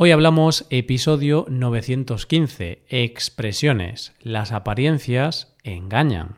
Hoy hablamos episodio 915, expresiones. Las apariencias engañan.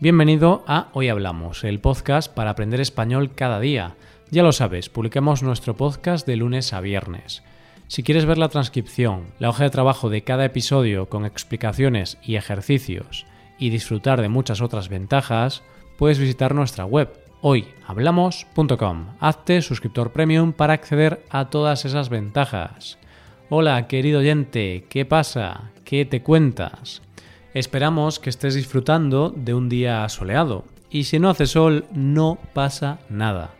Bienvenido a Hoy Hablamos, el podcast para aprender español cada día. Ya lo sabes, publicamos nuestro podcast de lunes a viernes. Si quieres ver la transcripción, la hoja de trabajo de cada episodio con explicaciones y ejercicios, y disfrutar de muchas otras ventajas, puedes visitar nuestra web hoyhablamos.com. Hazte suscriptor premium para acceder a todas esas ventajas. Hola, querido oyente, ¿qué pasa? ¿Qué te cuentas? Esperamos que estés disfrutando de un día soleado. Y si no hace sol, no pasa nada.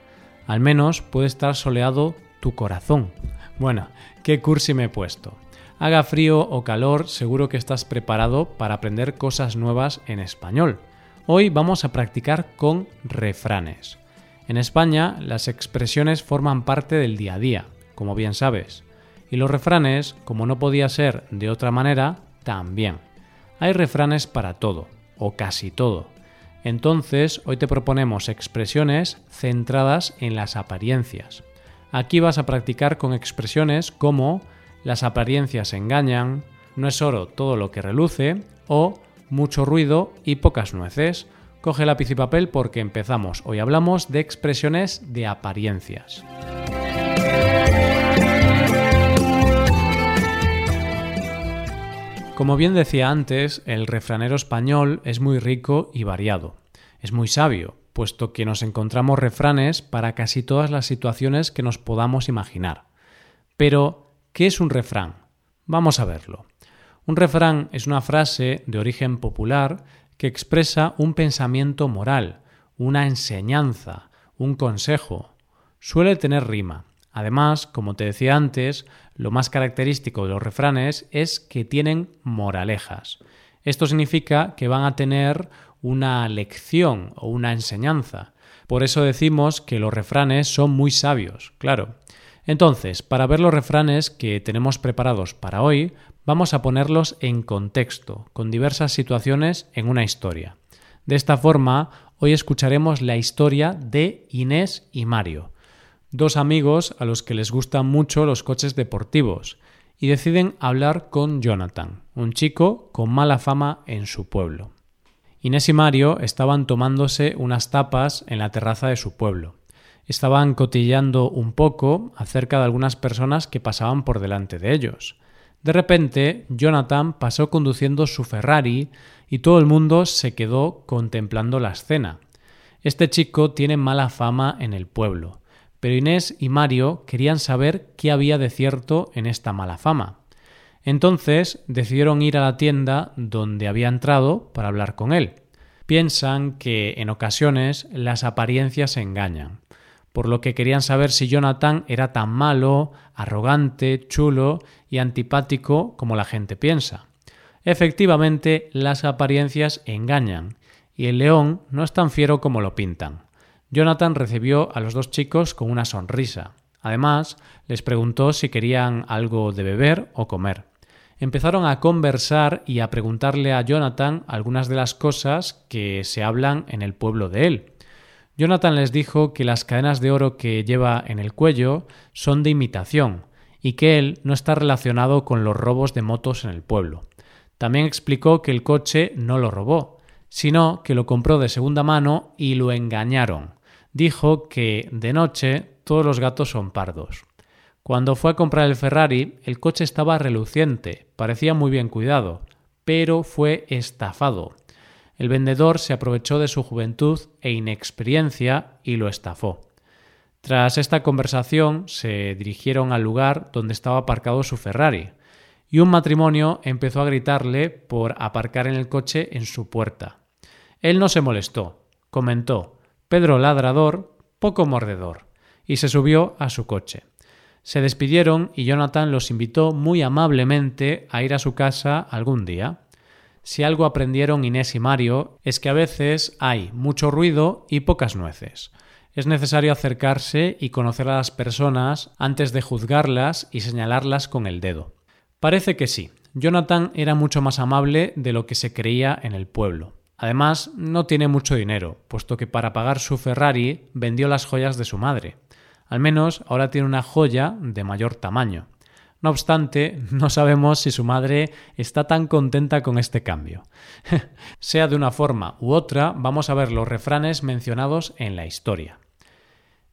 Al menos puede estar soleado tu corazón. Bueno, qué cursi me he puesto. Haga frío o calor, seguro que estás preparado para aprender cosas nuevas en español. Hoy vamos a practicar con refranes. En España, las expresiones forman parte del día a día, como bien sabes. Y los refranes, como no podía ser de otra manera, también. Hay refranes para todo, o casi todo. Entonces, hoy te proponemos expresiones centradas en las apariencias. Aquí vas a practicar con expresiones como las apariencias engañan, no es oro todo lo que reluce o mucho ruido y pocas nueces. Coge lápiz y papel porque empezamos. Hoy hablamos de expresiones de apariencias. Como bien decía antes, el refranero español es muy rico y variado. Es muy sabio, puesto que nos encontramos refranes para casi todas las situaciones que nos podamos imaginar. Pero ¿Qué es un refrán? Vamos a verlo. Un refrán es una frase de origen popular que expresa un pensamiento moral, una enseñanza, un consejo. Suele tener rima. Además, como te decía antes, lo más característico de los refranes es que tienen moralejas. Esto significa que van a tener una lección o una enseñanza. Por eso decimos que los refranes son muy sabios, claro. Entonces, para ver los refranes que tenemos preparados para hoy, vamos a ponerlos en contexto, con diversas situaciones en una historia. De esta forma, hoy escucharemos la historia de Inés y Mario, dos amigos a los que les gustan mucho los coches deportivos, y deciden hablar con Jonathan, un chico con mala fama en su pueblo. Inés y Mario estaban tomándose unas tapas en la terraza de su pueblo estaban cotillando un poco acerca de algunas personas que pasaban por delante de ellos. De repente, Jonathan pasó conduciendo su Ferrari y todo el mundo se quedó contemplando la escena. Este chico tiene mala fama en el pueblo, pero Inés y Mario querían saber qué había de cierto en esta mala fama. Entonces decidieron ir a la tienda donde había entrado para hablar con él. Piensan que en ocasiones las apariencias engañan por lo que querían saber si Jonathan era tan malo, arrogante, chulo y antipático como la gente piensa. Efectivamente, las apariencias engañan, y el león no es tan fiero como lo pintan. Jonathan recibió a los dos chicos con una sonrisa. Además, les preguntó si querían algo de beber o comer. Empezaron a conversar y a preguntarle a Jonathan algunas de las cosas que se hablan en el pueblo de él. Jonathan les dijo que las cadenas de oro que lleva en el cuello son de imitación y que él no está relacionado con los robos de motos en el pueblo. También explicó que el coche no lo robó, sino que lo compró de segunda mano y lo engañaron. Dijo que de noche todos los gatos son pardos. Cuando fue a comprar el Ferrari, el coche estaba reluciente, parecía muy bien cuidado, pero fue estafado. El vendedor se aprovechó de su juventud e inexperiencia y lo estafó. Tras esta conversación se dirigieron al lugar donde estaba aparcado su Ferrari, y un matrimonio empezó a gritarle por aparcar en el coche en su puerta. Él no se molestó, comentó Pedro ladrador, poco mordedor, y se subió a su coche. Se despidieron y Jonathan los invitó muy amablemente a ir a su casa algún día. Si algo aprendieron Inés y Mario es que a veces hay mucho ruido y pocas nueces. Es necesario acercarse y conocer a las personas antes de juzgarlas y señalarlas con el dedo. Parece que sí. Jonathan era mucho más amable de lo que se creía en el pueblo. Además, no tiene mucho dinero, puesto que para pagar su Ferrari vendió las joyas de su madre. Al menos ahora tiene una joya de mayor tamaño. No obstante, no sabemos si su madre está tan contenta con este cambio. sea de una forma u otra, vamos a ver los refranes mencionados en la historia.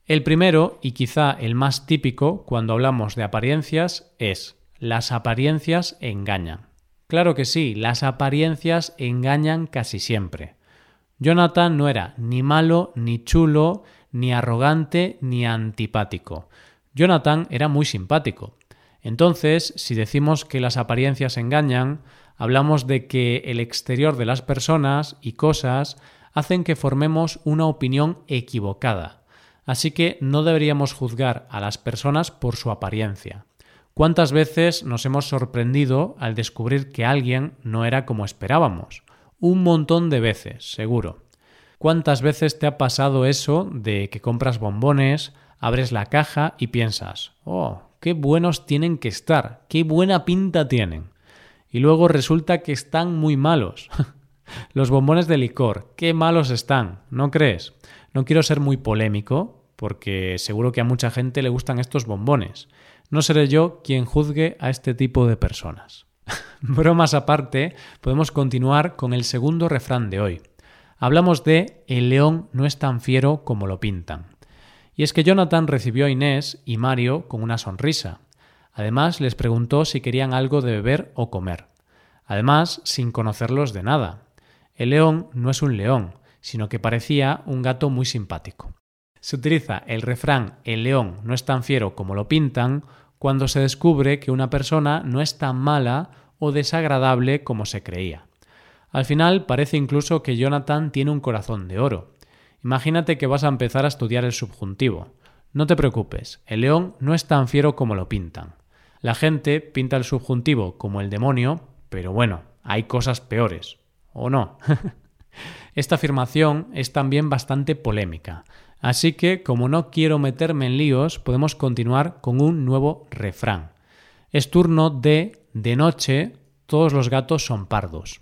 El primero, y quizá el más típico cuando hablamos de apariencias, es las apariencias engañan. Claro que sí, las apariencias engañan casi siempre. Jonathan no era ni malo, ni chulo, ni arrogante, ni antipático. Jonathan era muy simpático. Entonces, si decimos que las apariencias engañan, hablamos de que el exterior de las personas y cosas hacen que formemos una opinión equivocada. Así que no deberíamos juzgar a las personas por su apariencia. ¿Cuántas veces nos hemos sorprendido al descubrir que alguien no era como esperábamos? Un montón de veces, seguro. ¿Cuántas veces te ha pasado eso de que compras bombones, abres la caja y piensas, oh, qué buenos tienen que estar, qué buena pinta tienen. Y luego resulta que están muy malos. Los bombones de licor, qué malos están, ¿no crees? No quiero ser muy polémico, porque seguro que a mucha gente le gustan estos bombones. No seré yo quien juzgue a este tipo de personas. Bromas aparte, podemos continuar con el segundo refrán de hoy. Hablamos de el león no es tan fiero como lo pintan. Y es que Jonathan recibió a Inés y Mario con una sonrisa. Además, les preguntó si querían algo de beber o comer. Además, sin conocerlos de nada. El león no es un león, sino que parecía un gato muy simpático. Se utiliza el refrán el león no es tan fiero como lo pintan cuando se descubre que una persona no es tan mala o desagradable como se creía. Al final parece incluso que Jonathan tiene un corazón de oro, Imagínate que vas a empezar a estudiar el subjuntivo. No te preocupes, el león no es tan fiero como lo pintan. La gente pinta el subjuntivo como el demonio, pero bueno, hay cosas peores. ¿O no? Esta afirmación es también bastante polémica, así que como no quiero meterme en líos, podemos continuar con un nuevo refrán. Es turno de de noche todos los gatos son pardos.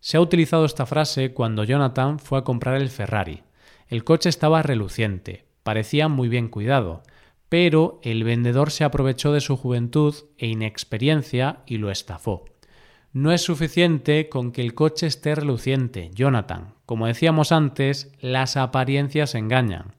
Se ha utilizado esta frase cuando Jonathan fue a comprar el Ferrari. El coche estaba reluciente, parecía muy bien cuidado, pero el vendedor se aprovechó de su juventud e inexperiencia y lo estafó. No es suficiente con que el coche esté reluciente, Jonathan. Como decíamos antes, las apariencias engañan.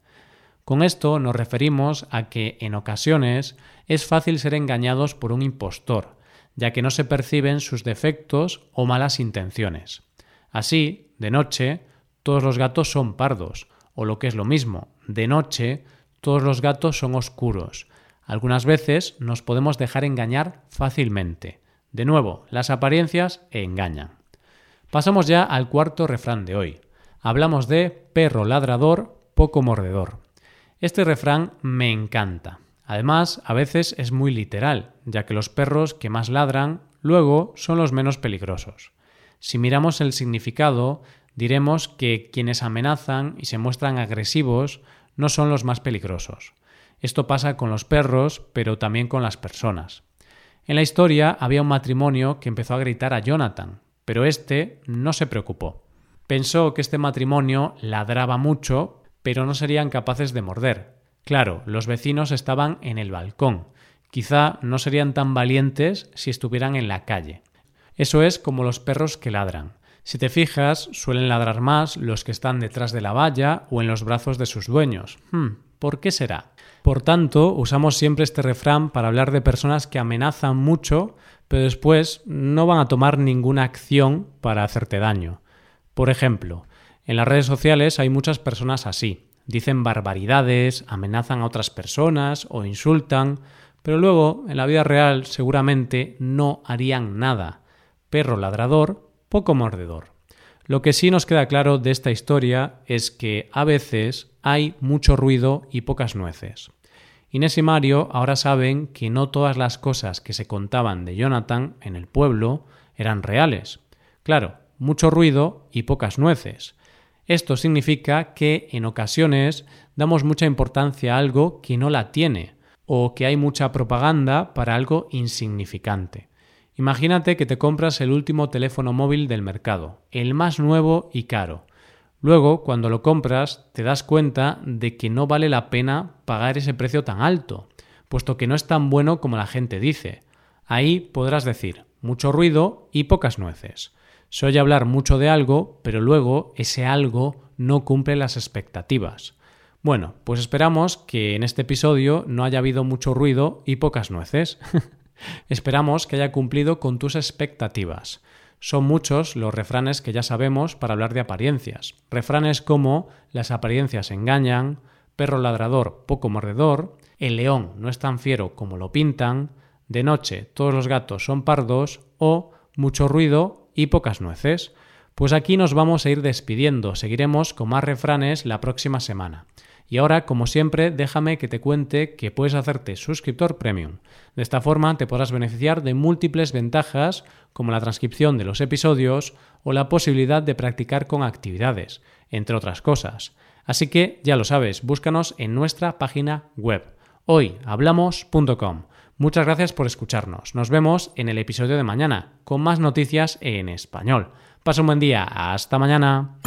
Con esto nos referimos a que en ocasiones es fácil ser engañados por un impostor, ya que no se perciben sus defectos o malas intenciones. Así, de noche, todos los gatos son pardos, o lo que es lo mismo, de noche todos los gatos son oscuros. Algunas veces nos podemos dejar engañar fácilmente. De nuevo, las apariencias engañan. Pasamos ya al cuarto refrán de hoy. Hablamos de perro ladrador, poco mordedor. Este refrán me encanta. Además, a veces es muy literal, ya que los perros que más ladran luego son los menos peligrosos. Si miramos el significado, diremos que quienes amenazan y se muestran agresivos no son los más peligrosos. Esto pasa con los perros, pero también con las personas. En la historia había un matrimonio que empezó a gritar a Jonathan, pero este no se preocupó. Pensó que este matrimonio ladraba mucho, pero no serían capaces de morder. Claro, los vecinos estaban en el balcón. Quizá no serían tan valientes si estuvieran en la calle. Eso es como los perros que ladran. Si te fijas, suelen ladrar más los que están detrás de la valla o en los brazos de sus dueños. Hmm, ¿Por qué será? Por tanto, usamos siempre este refrán para hablar de personas que amenazan mucho, pero después no van a tomar ninguna acción para hacerte daño. Por ejemplo, en las redes sociales hay muchas personas así. Dicen barbaridades, amenazan a otras personas o insultan, pero luego en la vida real seguramente no harían nada. Perro ladrador, poco mordedor. Lo que sí nos queda claro de esta historia es que a veces hay mucho ruido y pocas nueces. Inés y Mario ahora saben que no todas las cosas que se contaban de Jonathan en el pueblo eran reales. Claro, mucho ruido y pocas nueces. Esto significa que en ocasiones damos mucha importancia a algo que no la tiene, o que hay mucha propaganda para algo insignificante. Imagínate que te compras el último teléfono móvil del mercado, el más nuevo y caro. Luego, cuando lo compras, te das cuenta de que no vale la pena pagar ese precio tan alto, puesto que no es tan bueno como la gente dice. Ahí podrás decir mucho ruido y pocas nueces. Se oye hablar mucho de algo, pero luego ese algo no cumple las expectativas. Bueno, pues esperamos que en este episodio no haya habido mucho ruido y pocas nueces. Esperamos que haya cumplido con tus expectativas. Son muchos los refranes que ya sabemos para hablar de apariencias. Refranes como las apariencias engañan, perro ladrador poco mordedor, el león no es tan fiero como lo pintan, de noche todos los gatos son pardos o mucho ruido y pocas nueces. Pues aquí nos vamos a ir despidiendo, seguiremos con más refranes la próxima semana. Y ahora, como siempre, déjame que te cuente que puedes hacerte suscriptor premium. De esta forma te podrás beneficiar de múltiples ventajas como la transcripción de los episodios o la posibilidad de practicar con actividades, entre otras cosas. Así que ya lo sabes, búscanos en nuestra página web hoyhablamos.com. Muchas gracias por escucharnos. Nos vemos en el episodio de mañana con más noticias en español. Pasa un buen día. Hasta mañana.